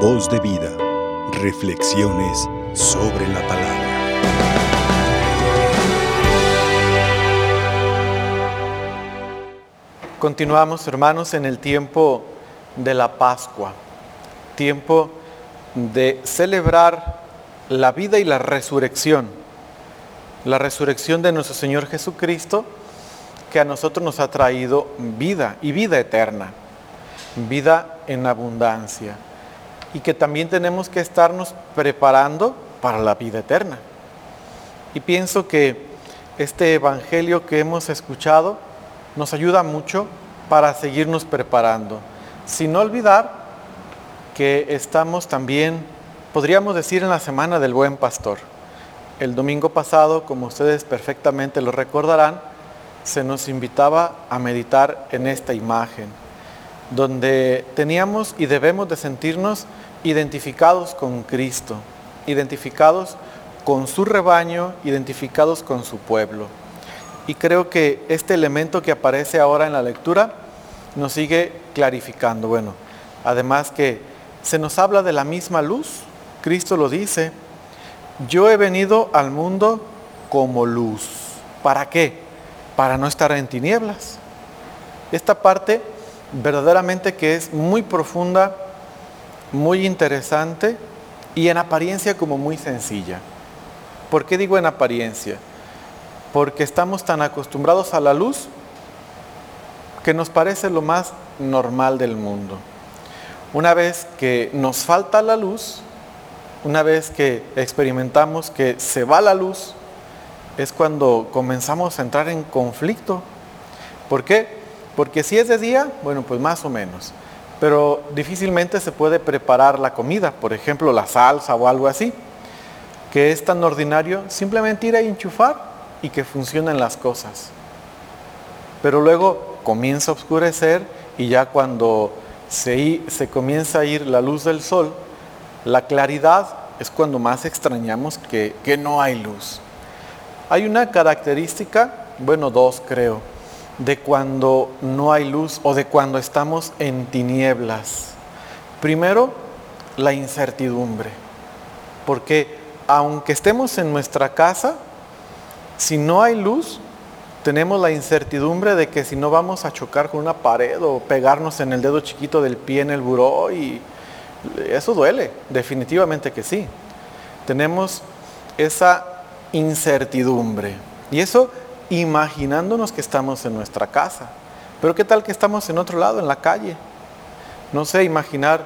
Voz de vida. Reflexiones sobre la palabra. Continuamos, hermanos, en el tiempo de la Pascua, tiempo de celebrar la vida y la resurrección, la resurrección de nuestro Señor Jesucristo, que a nosotros nos ha traído vida y vida eterna, vida en abundancia, y que también tenemos que estarnos preparando para la vida eterna. Y pienso que este Evangelio que hemos escuchado nos ayuda mucho para seguirnos preparando, sin olvidar que estamos también, podríamos decir, en la semana del buen pastor. El domingo pasado, como ustedes perfectamente lo recordarán, se nos invitaba a meditar en esta imagen, donde teníamos y debemos de sentirnos identificados con Cristo, identificados con su rebaño, identificados con su pueblo. Y creo que este elemento que aparece ahora en la lectura nos sigue clarificando. Bueno, además que se nos habla de la misma luz, Cristo lo dice, yo he venido al mundo como luz. ¿Para qué? Para no estar en tinieblas. Esta parte verdaderamente que es muy profunda, muy interesante y en apariencia como muy sencilla. ¿Por qué digo en apariencia? Porque estamos tan acostumbrados a la luz que nos parece lo más normal del mundo. Una vez que nos falta la luz, una vez que experimentamos que se va la luz, es cuando comenzamos a entrar en conflicto. ¿Por qué? Porque si es de día, bueno, pues más o menos. Pero difícilmente se puede preparar la comida, por ejemplo, la salsa o algo así, que es tan ordinario simplemente ir a enchufar y que funcionen las cosas. Pero luego comienza a oscurecer y ya cuando se, comienza a ir la luz del sol, la claridad es cuando más extrañamos que no hay luz. Hay una característica, bueno, dos creo, de cuando no hay luz o de cuando estamos en tinieblas. Primero, la incertidumbre. Porque aunque estemos en nuestra casa, si no hay luz, tenemos la incertidumbre de que si no vamos a chocar con una pared o pegarnos en el dedo chiquito del pie en el buró y eso duele, definitivamente que sí. Tenemos esa incertidumbre y eso imaginándonos que estamos en nuestra casa. Pero ¿qué tal que estamos en otro lado, en la calle? No sé, imaginar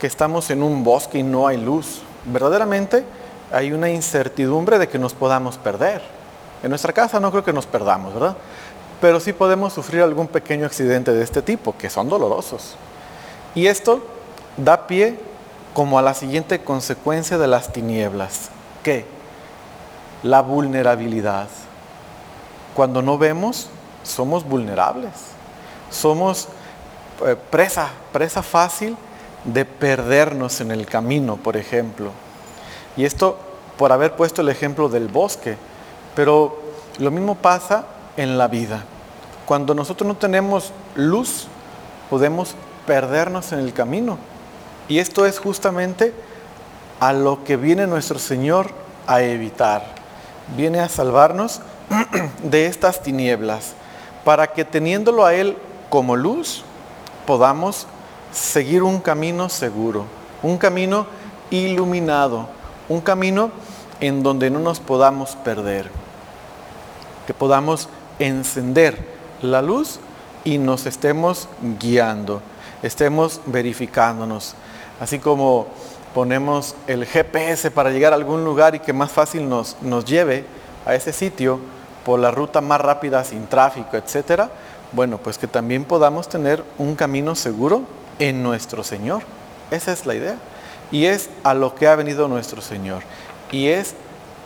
que estamos en un bosque y no hay luz. Verdaderamente hay una incertidumbre de que nos podamos perder. En nuestra casa no creo que nos perdamos, ¿verdad? Pero sí podemos sufrir algún pequeño accidente de este tipo, que son dolorosos. Y esto da pie como a la siguiente consecuencia de las tinieblas. ¿Qué? La vulnerabilidad. Cuando no vemos, somos vulnerables. Somos eh, presa, presa fácil de perdernos en el camino, por ejemplo. Y esto por haber puesto el ejemplo del bosque. Pero lo mismo pasa en la vida. Cuando nosotros no tenemos luz, podemos perdernos en el camino. Y esto es justamente a lo que viene nuestro Señor a evitar. Viene a salvarnos de estas tinieblas, para que teniéndolo a Él como luz, podamos seguir un camino seguro, un camino iluminado, un camino en donde no nos podamos perder que podamos encender la luz y nos estemos guiando, estemos verificándonos. Así como ponemos el GPS para llegar a algún lugar y que más fácil nos, nos lleve a ese sitio por la ruta más rápida sin tráfico, etcétera, bueno, pues que también podamos tener un camino seguro en nuestro Señor. Esa es la idea. Y es a lo que ha venido nuestro Señor. Y es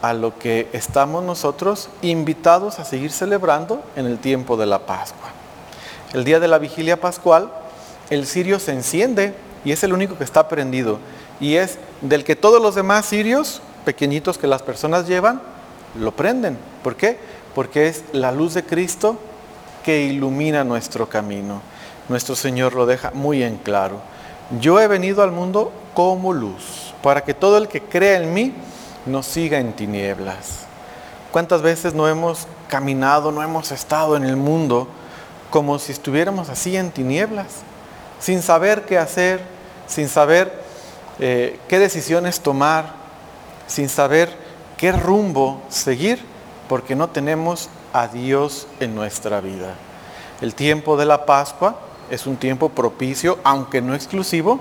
a lo que estamos nosotros invitados a seguir celebrando en el tiempo de la Pascua. El día de la vigilia pascual, el cirio se enciende y es el único que está prendido. Y es del que todos los demás cirios, pequeñitos que las personas llevan, lo prenden. ¿Por qué? Porque es la luz de Cristo que ilumina nuestro camino. Nuestro Señor lo deja muy en claro. yo he venido al mundo como luz, para que todo el que crea en mí no siga en tinieblas. ¿Cuántas veces no hemos caminado, no hemos estado en el mundo como si estuviéramos así en tinieblas, sin saber qué hacer, sin saber eh, qué decisiones tomar, sin saber qué rumbo seguir, porque no tenemos a Dios en nuestra vida. El tiempo de la Pascua es un tiempo propicio, aunque no exclusivo,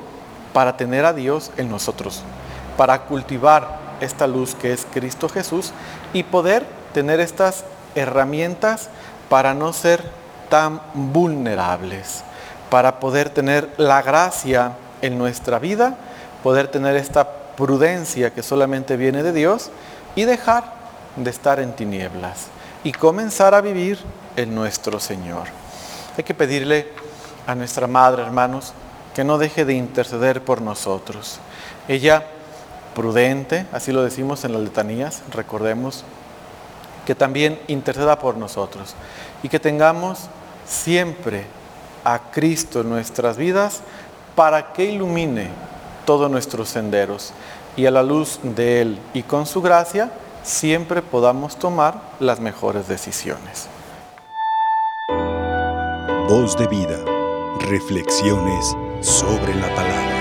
para tener a Dios en nosotros, para cultivar esta luz que es Cristo Jesús y poder tener estas herramientas para no ser tan vulnerables, para poder tener la gracia en nuestra vida, poder tener esta prudencia que solamente viene de Dios y dejar de estar en tinieblas y comenzar a vivir en nuestro Señor. Hay que pedirle a nuestra Madre, hermanos, que no deje de interceder por nosotros. Ella, prudente, así lo decimos en las letanías, recordemos, que también interceda por nosotros y que tengamos siempre a Cristo en nuestras vidas para que ilumine todos nuestros senderos y a la luz de Él y con su gracia siempre podamos tomar las mejores decisiones. Voz de vida. Reflexiones sobre la palabra.